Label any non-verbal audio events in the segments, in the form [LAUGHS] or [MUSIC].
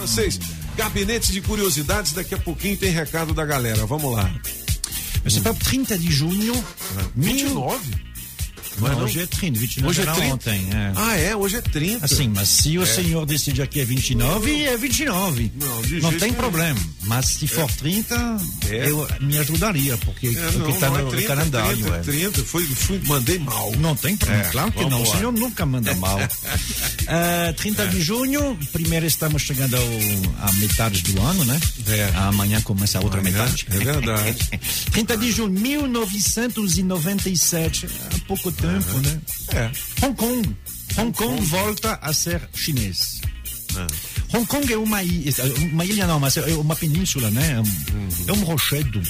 Francês, gabinete de curiosidades, daqui a pouquinho tem recado da galera. Vamos lá. Mas é para 30 de junho. 29? Não é Não, não? hoje é 30, 29 Hoje é era 30? ontem. É. Ah, é? Hoje é 30. Assim, mas se o senhor decidir que é 29, é 29. Não, não tem problema. Mas se for 30, É. eu me ajudaria, porque É, o que está é no 30, calendário. 30, é. 30. Foi, fui, mandei mal. Não tem problema, É, claro que vamos não. lá. O senhor nunca manda mal. [LAUGHS] Ah, 30 de junho, primeiro estamos chegando ao, à metade do ano, né? É. Amanhã começa a outra Amanhã, metade. é verdade. [LAUGHS] 30 de junho, 1997. Há pouco tempo, né? É. Hong Kong. Hong Kong volta a ser chinês. Hong Kong é uma ilha, uma ilha não, mas é uma península, né? É um, é um rochedo.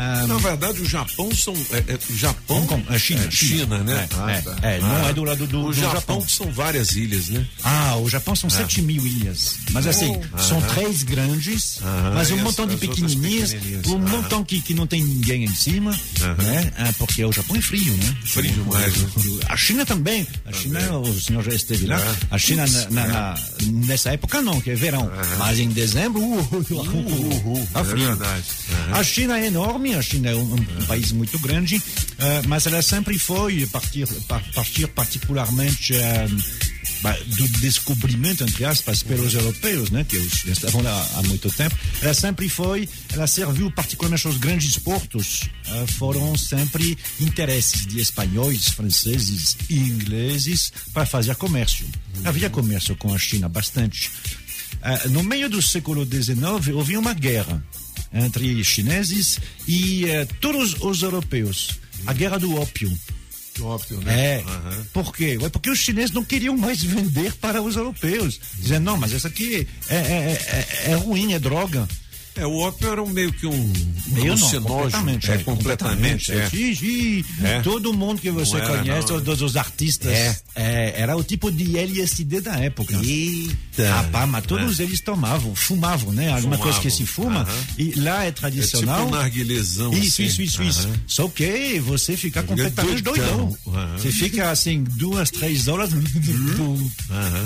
Ah, Na verdade, o Japão são. É, é, Japão. Kong, é China, É, China, né? É, Ah, é, tá. é, não Ah. é do lado do, O do Japão, Japão. são várias ilhas, né? Ah, o Japão são 7 mil ilhas. Mas assim, são três grandes, mas um e montão de pequenininhas, um montão que, que não tem ninguém em cima, né? Ah, porque o Japão é frio, né? Frio demais, né? A China também. A China, o senhor já esteve lá. A China, na, na- nessa época não, que é verão. Mas em dezembro, uh, uh, uh, uh, tá é frio. A China é enorme, a China é um, um país muito grande, eh, mas ela sempre foi, partir, pa- partir particularmente eh, ba- do descobrimento, entre aspas, pelos europeus, né, que estavam lá há muito tempo, ela sempre foi, ela serviu particularmente aos grandes portos, eh, foram sempre interesses de espanhóis, franceses e ingleses para fazer comércio. Havia comércio com a China bastante. Ah, no meio do século XIX, houve uma guerra entre chineses e eh, todos os europeus. A guerra do ópio. Óbvio, né? É. Aham. Por quê? É porque os chineses não queriam mais [LAUGHS] vender para os europeus. Dizendo, não, mas isso aqui é, é, é, é ruim, é droga. É, o ópio era um meio que um Meio alucinógeno. completamente. É, completamente. É. Sim, sim. É. Todo mundo que você era, conhece, não. todos os artistas, É. é, era o tipo de LSD da época. Eita. Rapaz, mas todos eles tomavam, fumavam, né? Alguma Fumavam. coisa que se fuma. Aham. E lá é É tipo tradicional. um narguilezão. Isso, assim. isso, isso, isso. Só que você fica completamente doidão. Aham. Você fica assim, duas, três horas.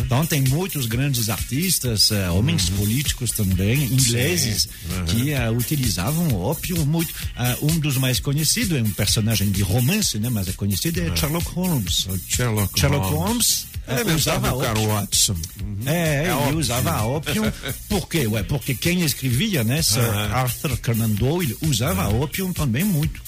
Então tem muitos grandes artistas, eh, homens Uhum. políticos também, ingleses, que eh, utilizavam ópio muito. Ah, um dos mais conhecidos é um personagem de romance, né? Mas é conhecido, é Sherlock Holmes. Sherlock, Sherlock Holmes É eh, usava ópio. Watson. É, ele ópio. usava ópio. Por quê? Ué, porque quem escrevia, né? Sir Aham. Arthur Conan Doyle usava ópio também muito.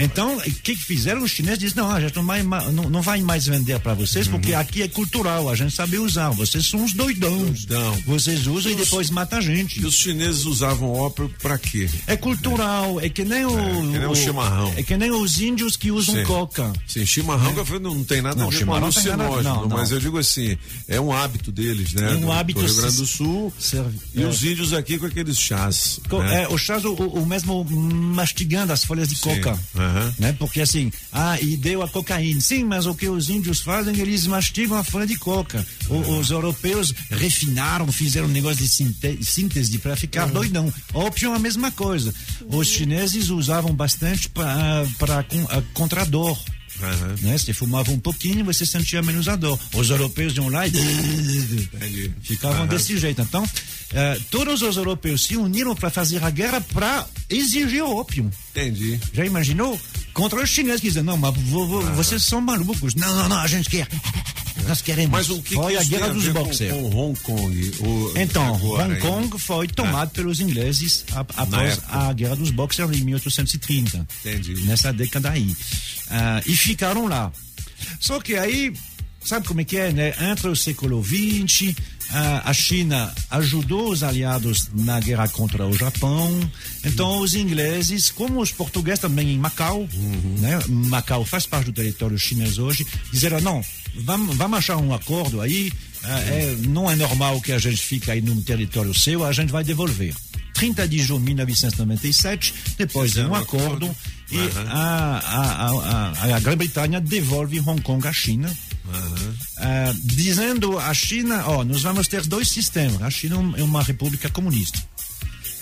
Então, o que, que fizeram? Os chineses disseram, não, a gente não vai, não, não vai mais vender para vocês, porque aqui é cultural, a gente sabe usar. Vocês são uns doidões. Doidão. Vocês usam e depois matam a gente. E os chineses usavam ópio pra quê? É cultural, é que nem o... que nem o chimarrão. É que nem os índios que usam Sim. coca. Sim, chimarrão falei, não, tem nada Não, a ver com chimarrão alucinógeno, não, não. mas eu digo assim, é um hábito deles, né? É um do- hábito do Rio Grande do Sul. serve- E é. os índios aqui com aqueles chás. Né? É, o chás, o, o mesmo mastigando as folhas de coca. Aham. Né? Porque assim, ah, e deu a cocaína. Sim, mas o que os índios fazem, eles mastigam a folha de coca. O- Os europeus refinaram, fizeram um negócio de síntese para ficar doidão. Ópio é a mesma coisa. Os chineses usavam bastante para contra a dor. Aham. Né? Se fumava um pouquinho, você sentia menos a dor. Os europeus iam lá e Entendi. ficavam Aham. desse jeito. Então, eh, todos os europeus se uniram para fazer a guerra para exigir o ópio. Entendi. Já imaginou? Contra os chineses que dizem, não, mas vo- vo- vocês são malucos. Não, não, não, a gente quer. Nós queremos. Mas o que, foi que a guerra dos ver com, boxers. com Hong Kong? O- Então, agora, Hong? Kong foi tomado pelos ingleses após a guerra dos boxers em 1830. Entendi. Nessa década aí. Ah, e ficaram lá. Só que aí, sabe como é que é, né? Entre o século XX, a China ajudou os aliados na guerra contra o Japão. Então, os ingleses, como os portugueses também em Macau, né? Macau faz parte do território chinês hoje, disseram: não, vamos, vamos achar um acordo aí. ah, é, não é normal que a gente fique aí num território seu, a gente vai devolver. 30 de junho de 1997, depois de um acordo, e a, a, a, a Grã-Bretanha devolve Hong Kong à China, ah, dizendo à China, ó, nós vamos ter dois sistemas. A China é uma república comunista.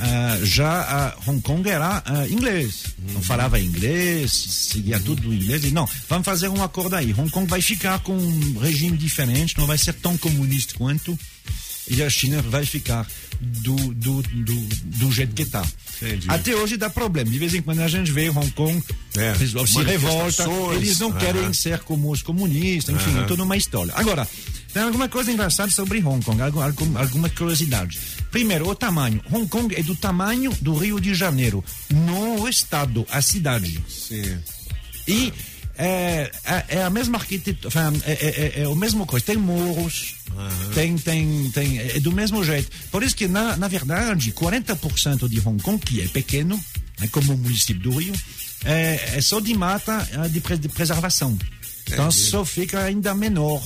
Ah, já a Hong Kong era inglês, não falava inglês, seguia tudo em inglês. E não, vamos fazer um acordo aí. Hong Kong vai ficar com um regime diferente, não vai ser tão comunista quanto. E a China vai ficar do, do, do, do jeito que está. Até hoje dá problema. De vez em quando a gente vê Hong Kong é, se revolta, eles não querem ser como os comunistas, enfim, toda uma história. Agora, tem alguma coisa engraçada sobre Hong Kong, alguma, alguma curiosidade. Primeiro, o tamanho. Hong Kong é do tamanho do Rio de Janeiro, não o estado, a cidade. Sim. E é, é, é, a mesma arquitetura, é, é, é, o mesmo coisa. Tem morros, uhum. tem, tem, tem, é do mesmo jeito. Por isso que, na, na verdade, 40% de Hong Kong, que é pequeno, é como o município do Rio, é, é só de mata de, de preservação. Então só fica ainda menor.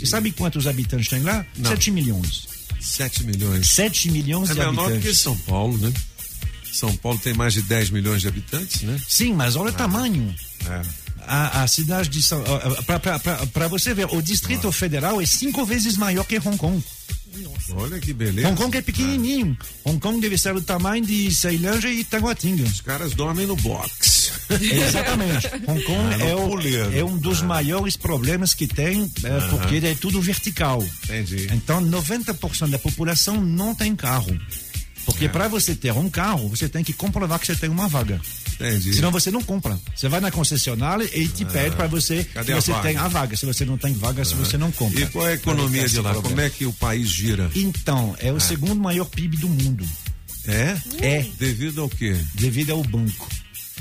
E sabe quantos habitantes tem lá? Não. 7 milhões. 7 milhões. 7 milhões é de habitantes. É menor que São Paulo, né? São Paulo tem mais de 10 milhões de habitantes, né? Sim, mas olha ah. o tamanho. É. A, a, cidade de São para você ver, o Distrito ah. Federal é cinco vezes maior que Hong Kong. Nossa. Olha que beleza. Hong Kong é pequenininho. Ah. Hong Kong deve ser do tamanho de Ceilândia e Taguatinga. Os caras dormem no box. [LAUGHS] Exatamente. Hong Kong ah, é, o, é, um dos ah. maiores problemas que tem, é, porque é tudo vertical. Entendi. Então, 90% da população não tem carro. Porque é. para você ter um carro, você tem que comprovar que você tem uma vaga. Entendi. Senão você não compra. Você vai na concessionária e te ah, pede para você que você tem a vaga. Se você não tem vaga, ah. se você não compra. E qual é a economia de lá? Como é que o país gira? Então, é o ah. segundo maior PIB do mundo. É? É. Devido ao quê? Devido ao banco.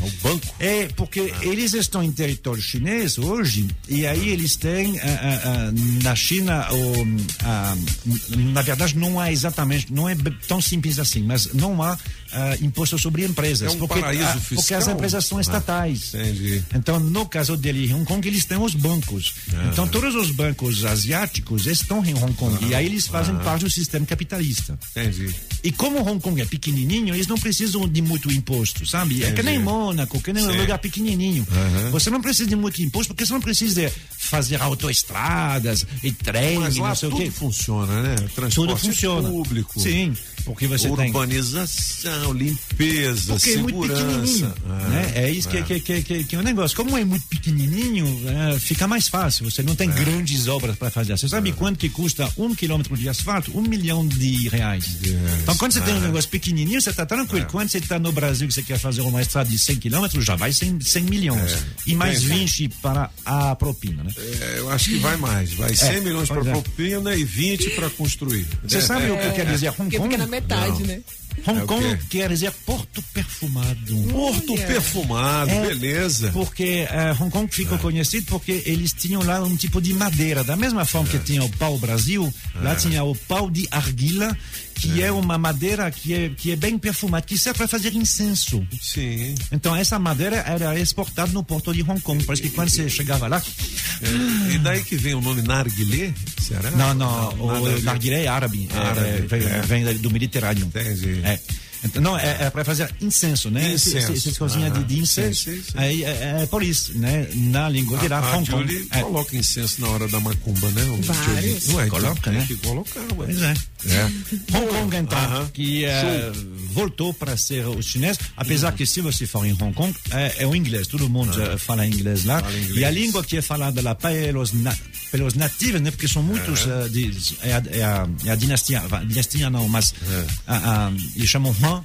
Ao banco? É, porque ah. eles estão em território chinês hoje, e aí eles têm, uh, uh, na China, uh, na verdade, não há exatamente, não é tão simples assim, mas não há uh, imposto sobre empresas. É um porque, paraíso fiscal. Porque as empresas são ah, estatais. entendi. Então, no caso dele, em Hong Kong, eles têm os bancos. Ah. Então, todos os bancos asiáticos estão em Hong Kong. e aí eles fazem ah. parte do sistema capitalista. Entendi. E como Hong Kong é pequenininho, eles não precisam de muito imposto, sabe? É que nem Mônaco, que nem um lugar pequenininho. Uhum. Você não precisa de muito imposto, porque você não precisa fazer autoestradas e trem, Mas lá não sei tudo o quê. funciona, né? Transporte tudo funciona. público. Sim, porque você Urbanização, tem... limpeza, porque segurança. é muito pequenininho, ah, né? É isso é. Que, que, que, que, é o negócio. Como é muito pequenininho, é, fica mais fácil. Você não tem é. grandes obras para fazer. Você sabe quanto que custa um quilômetro de asfalto? Um milhão de reais. Yes. Então, quando você tem um negócio pequenininho, você está tranquilo. Quando você está no Brasil que você quer fazer uma estrada de 100 quilômetros, já vai 100, 100 milhões. E mais 20 para a propina, né? eu acho que vai mais. Vai 100 milhões para propina e 20 para construir. Você sabe o que quer dizer Hong Kong? Metade, não. né? Hong é Kong quer dizer Porto Perfumado. Porto Perfumado, é, beleza. Porque uh, Hong Kong ficou é. conhecido porque eles tinham lá um tipo de madeira. Da mesma forma que tinha o pau Brasil, lá tinha o pau de argila que é. é. uma madeira que é, que é bem perfumada, que serve para fazer incenso. Sim. Então essa madeira era exportada no porto de Hong Kong, parece que quando você chegava lá... É, e daí que vem o nome narguilé? Será? Não, não, não o narguilé é árabe, árabe é, vem, é. vem, do Mediterrâneo. Entendi. É. Então, não, é, é para fazer incenso, né? Incenso. Você cozinha de, de, incenso. Sim, sim, sim. Aí é, é, por isso, né? Na língua de lá, Hong Kong. É. coloca incenso na hora da macumba, né? O Vários. Não é? Coloca, né? Tem que colocar, ué. Pois é. é. Hong Kong, então, uh -huh. que é, voltou para ser o chinês, apesar uh -huh. que se você for em Hong Kong, é, é o inglês, todo mundo uh -huh. fala inglês lá. Fala inglês. E a língua que é falada lá pelos, na, pelos nativos, né? Porque são muitos, uh, de, é, a, é, a, é a dinastia, dinastia não, mas a, a, eles chamam Han,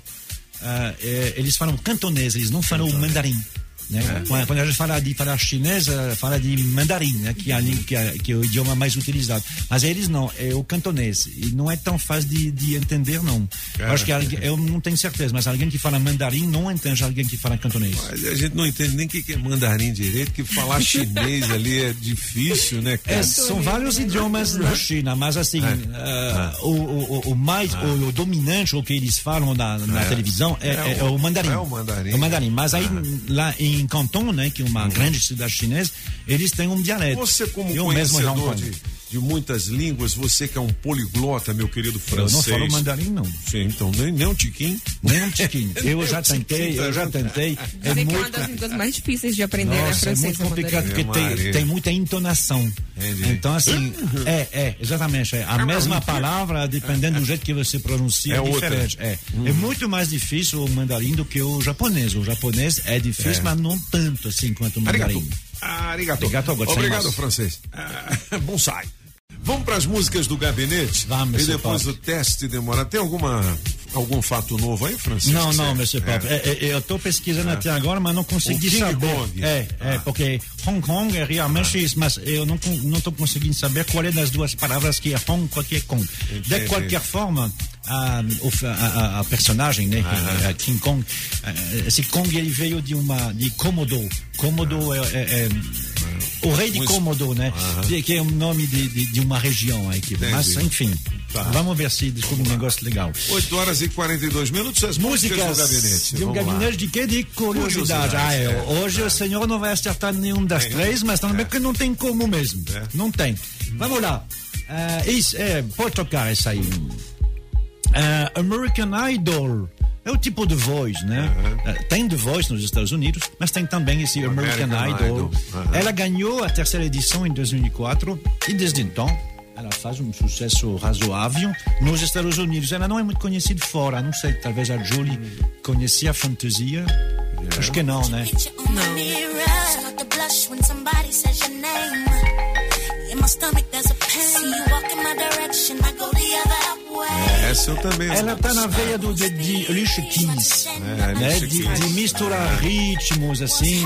uh, eles falam cantonês, eles não falam o mandarim. Né? É. Quando a gente fala de falar chinês, fala de mandarim, né? que, é a, que, é, que é o idioma mais utilizado. Mas eles não, é o cantonês. E não é tão fácil de, de entender, não. Eu acho que alguém, eu não tenho certeza, mas alguém que fala mandarim não entende alguém que fala cantonês. Mas a gente não entende nem o que é mandarim direito, que falar [LAUGHS] chinês ali é difícil, né? É, são vários idiomas na China, mas assim, uh, o, o, o, mais, ah. o, o, dominante, o que eles falam na, na televisão, é, o, mandarim. É o mandarim. o mandarim. Mas aí, lá em em Canton, né, que é uma uhum. grande cidade chinesa, eles têm um dialeto. Você como Eu conhecedor de, de muitas línguas, você que é um poliglota, meu querido francês. Eu não falo mandarim, não. Sim, então nem, nem um tiquinho. Nem um tiquinho. [LAUGHS] Eu já tentei, eu já tentei. É, é muito... é uma das línguas mais difíceis de aprender, né, Nossa, né, francês? É muito complicado, porque tem, tem muita entonação. Entendi. Então, assim, é, é, exatamente. É. A mesma palavra, dependendo do jeito que você pronuncia, é, é diferente. É. Hum. é muito mais difícil o mandarim do que o japonês. O japonês é difícil, é. mas não tanto assim quanto o mandarim. Arigato. Arigato. Obrigado, francês. Ah, [LAUGHS] bonsai. Vamos para as músicas do gabinete? Vamos, E depois o teste demora. Tem alguma, algum fato novo aí, Francisco? Não, não, Você- Monsieur Pop. É, é, eu estou pesquisando até agora, mas não consegui saber. Kong. É, é, porque Hong Kong é realmente isso, mas eu não não estou conseguindo saber qual é das duas palavras que é Hong qual que é Kong. De Entendi. qualquer forma, a, a, a- personagem, né, que é a King Kong, esse Kong ele veio de uma de Komodo. Komodo é, é- é o rei de Komodo, né? Que- Que é o nome de, de, de uma região aqui. Mas enfim, vamos ver se descobre um negócio legal. 8 horas e 42 minutos, as músicas, Músicas do gabinete. de um Vamos lá. gabinete de quê? De curiosidade. Curiosidade, Ah, é. é. Hoje o senhor não vai acertar nenhum das É. três, mas também porque não tem como mesmo. É. Não tem. Vamos lá. Ah, isso, é, pode tocar essa aí. Ah, American Idol. É o tipo de voz, né? Ah, tem The Voice nos Estados Unidos, mas tem também esse American, American Idol. Idol. Aham. Ela ganhou a terceira edição em 2004 e desde então ela faz um sucesso razoável nos Estados Unidos. Ela não é muito conhecida fora, não sei, talvez a Julie conhecia a fantasia. Acho que não, né? Picture way. Essa eu também. Ela tá na veia do, de, de Alicia Keys, É, né? Alicia De, Keys. de misturar ritmos assim.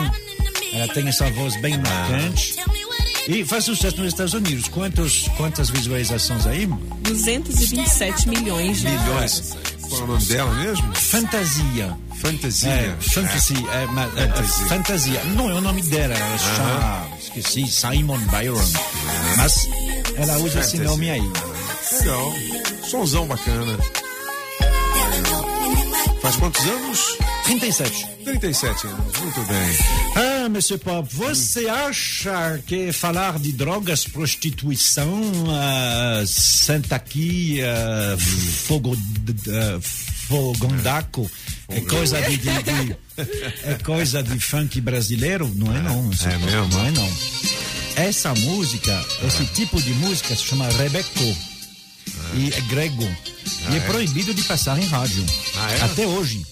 Ela tem essa voz bem marcante. What it E faz sucesso nos Estados Unidos. Quantos, quantas visualizações aí? 227 milhões de Milhões. Qual é o nome dela mesmo? Fantasia. Fantasia. É, fantasy, é, mas, é, é, Fantasia. fantasia. Não é o nome dela, ela chama, esqueci, Simon Byron. Mas ela usa esse Fantasy. nome aí. Legal. Sonzão bacana. Faz quantos anos? 37. 37 anos. Muito bem. Ah, Monsieur Pop, você acha que falar de drogas, prostituição, uh, senta aqui, uh, fogo, uh, fogondaco, é coisa de, de- de- é coisa de funk brasileiro? Não é não, Monsieur É Pop, mesmo? Não é não. Essa música, esse tipo de música se chama Rebeco e é grego e é proibido de passar em rádio Ah, é? até hoje.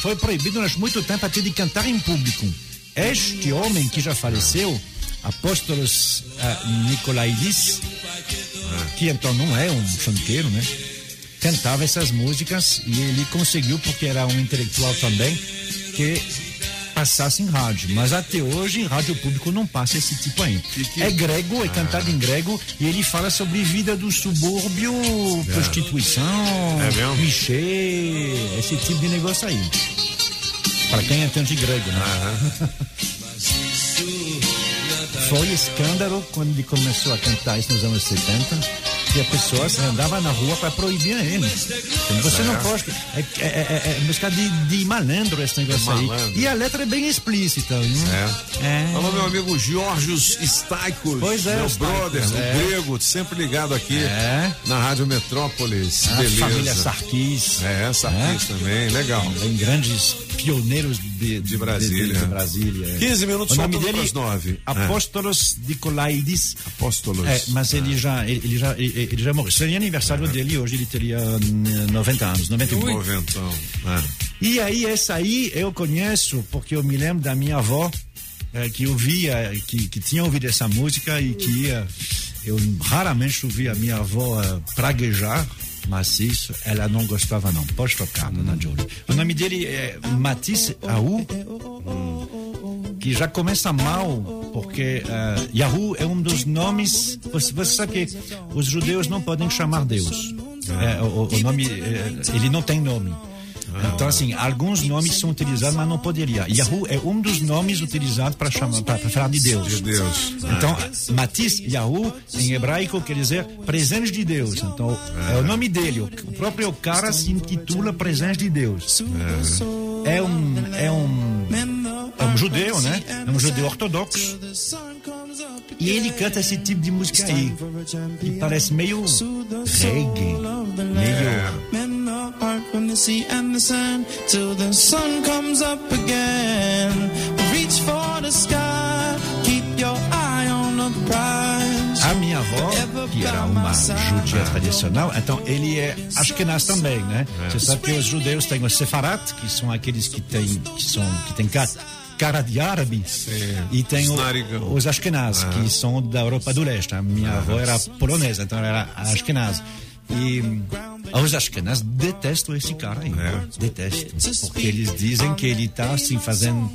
Foi proibido durante muito tempo até de cantar em público. Este homem que já faleceu, Apóstolos uh, Nicolaidis, que então não é um funkeiro, né? Cantava essas músicas e ele conseguiu, porque era um intelectual também, que passasse em rádio. Mas até hoje, em rádio público não passa esse tipo aí. É grego, é cantado em grego e ele fala sobre vida do subúrbio, prostituição, É mesmo? clichê, esse tipo de negócio aí. Para quem entende grego, né? Foi escândalo quando ele começou a cantar isso nos anos 70, que a pessoa andava na rua para proibir ele. Então, Você não pode. É, é, é, é música de, de malandro esse negócio aí. E a letra é bem explícita. É. É. Alô, meu amigo Georgios Staikos. Pois é, Meu Staikos, brother, é. o grego, sempre ligado aqui É. na Rádio Metrópolis. A Beleza. família Sarkis. É, Sarkis também, legal. Bem grandes pioneiros de, De Brasília. De, de Brasília. é. 15 minutos, o nome faltando dele pras nove. Apóstolos Nicolaidis. Apóstolos. É, mas ele já, ele, ele já, ele, ele já morreu. Seria aniversário dele hoje, ele teria hum, 90 anos, 91. Noventão. É. E aí, essa aí eu conheço porque eu me lembro da minha avó, que ouvia, que, que tinha ouvido essa música e que ia. Eu raramente ouvi a minha avó praguejar, mas isso ela não gostava, não. Pode tocar, dona Jolie. O nome dele é Matisse Aou, que já começa mal, porque uh, Yahoo é um dos nomes. Você, você sabe que os judeus não podem chamar Deus. É, o, o nome, é, ele não tem nome. Então, assim, alguns nomes são utilizados, mas não poderia. Yahoo é um dos nomes utilizados para chamar, para falar de Deus. De Deus. Então, Matisse, Yahoo, em hebraico quer dizer presente de Deus. Então, é o nome dele. O próprio cara se intitula presente de Deus. É um, é um, é um judeu, né? É um judeu ortodoxo. E ele canta esse tipo de música aí, que parece meio reggae, meio sea and the sand till the sun comes up again. Reach for the sky, keep your eye on the prize. A minha avó, que era uma judia tradicional, então ele é Ashkenaz também, né? Você sabe que os judeus têm os sefarat, que são aqueles que têm que são que têm cara de árabe e tem o- os Ashkenaz, que são da Europa do Leste. A minha avó era polonesa, então era Ashkenaz. E os Ashkenaz detestam esse cara aí. Detestam. Porque eles dizem que ele está assim fazendo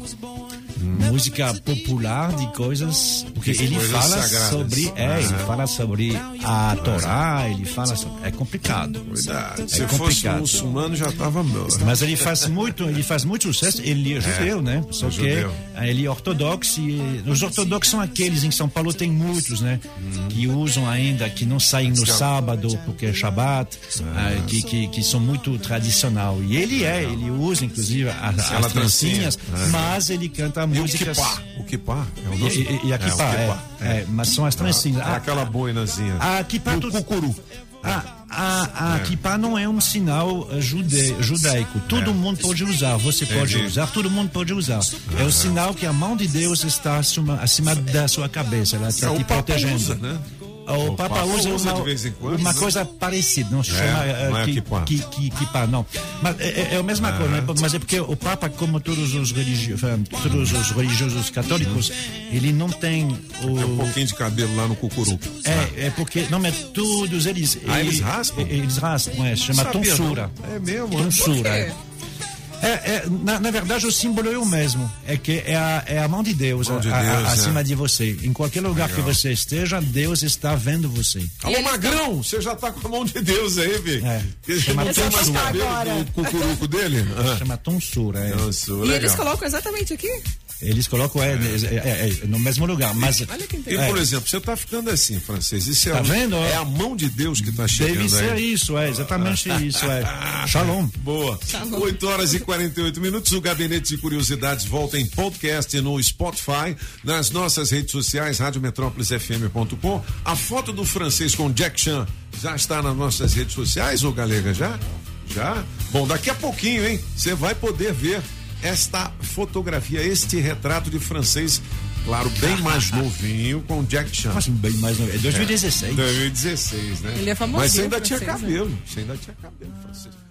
música popular de coisas. Porque ele coisas fala sagradas. sobre. É, ele fala sobre a Torá, ele fala sobre. É complicado. Cuidado. É Se fosse complicado. muçulmano, já tava morto. Mas ele faz muito, ele faz muito sucesso. Ele é judeu, né? Só que judeu. eh, ele é ortodoxo. E, os ortodoxos são aqueles em São Paulo tem muitos, né? Que usam ainda, que não saem no sábado porque é Shabat, ah, que, que que são muito tradicional. E ele é, ele usa inclusive as, Aquela trancinhas, trancinha. mas ele canta E o kipá? O kipá? É E, e, a É, o kippah, é, kipá. é, mas são as trancinhas. É Ah, aquela boinazinha. a kippah o tu- cucuru. a, a, a kippah não é um sinal eh, jude, judaico. Todo mundo pode usar, você pode Entendi. usar, todo mundo pode usar. É o sinal que a mão de Deus está acima, acima da sua cabeça, ela está É, te protegendo. usa, né? O, O Papa Papa usa usa uma, de vez em quando, uma né? coisa parecida, não se chama eh, não é kippah. ki- ki- kippah, não. Mas é, é- é a mesma coisa, né? mas é porque o Papa, como todos os, religi todos os religiosos católicos, ele não tem o, Um pouquinho de cabelo lá no cucuru. é, é porque, não, mas todos eles. Ah, eles raspam? Eles raspam, é, chama Sabia, tonsura. não? É mesmo? Tonsura. É. É, na, na verdade, o símbolo é o mesmo. É que é a, é a mão de Deus, Mão de a- a- Deus, acima é. de você. Em qualquer lugar que você esteja, Deus está vendo você. Alô, Magrão, você já tá com a mão de Deus aí, Vi. É. Chama não tem mais cabelo Agora. do cucuruco dele? Chama tonsura. É. Tonsura, E legal. eles colocam exatamente aqui? Eles colocam é, é, é, é, no mesmo lugar. Mas Olha que E, interessante. por exemplo, você tá ficando assim, francês. Isso é, Tá a- vendo? é a mão de Deus que tá chegando deve ser aí. isso, é exatamente [LAUGHS] isso. É. Shalom. Boa. 8 horas e 48 minutos. O Gabinete de Curiosidades volta em podcast no Spotify, nas nossas redes sociais, radiometrópolisfm.com. A foto do francês com Jack Chan já está nas nossas redes sociais, ô Galega? Já? Já? Bom, daqui a pouquinho, hein? Você vai poder ver esta fotografia, este retrato de francês, claro, bem mais [LAUGHS] novinho, com Jack Chan. Mas bem mais novo. É 2016. 2016, né? Ele é famosinho, Mas você ainda tinha francês, né? cabelo. Você ainda tinha cabelo, francês.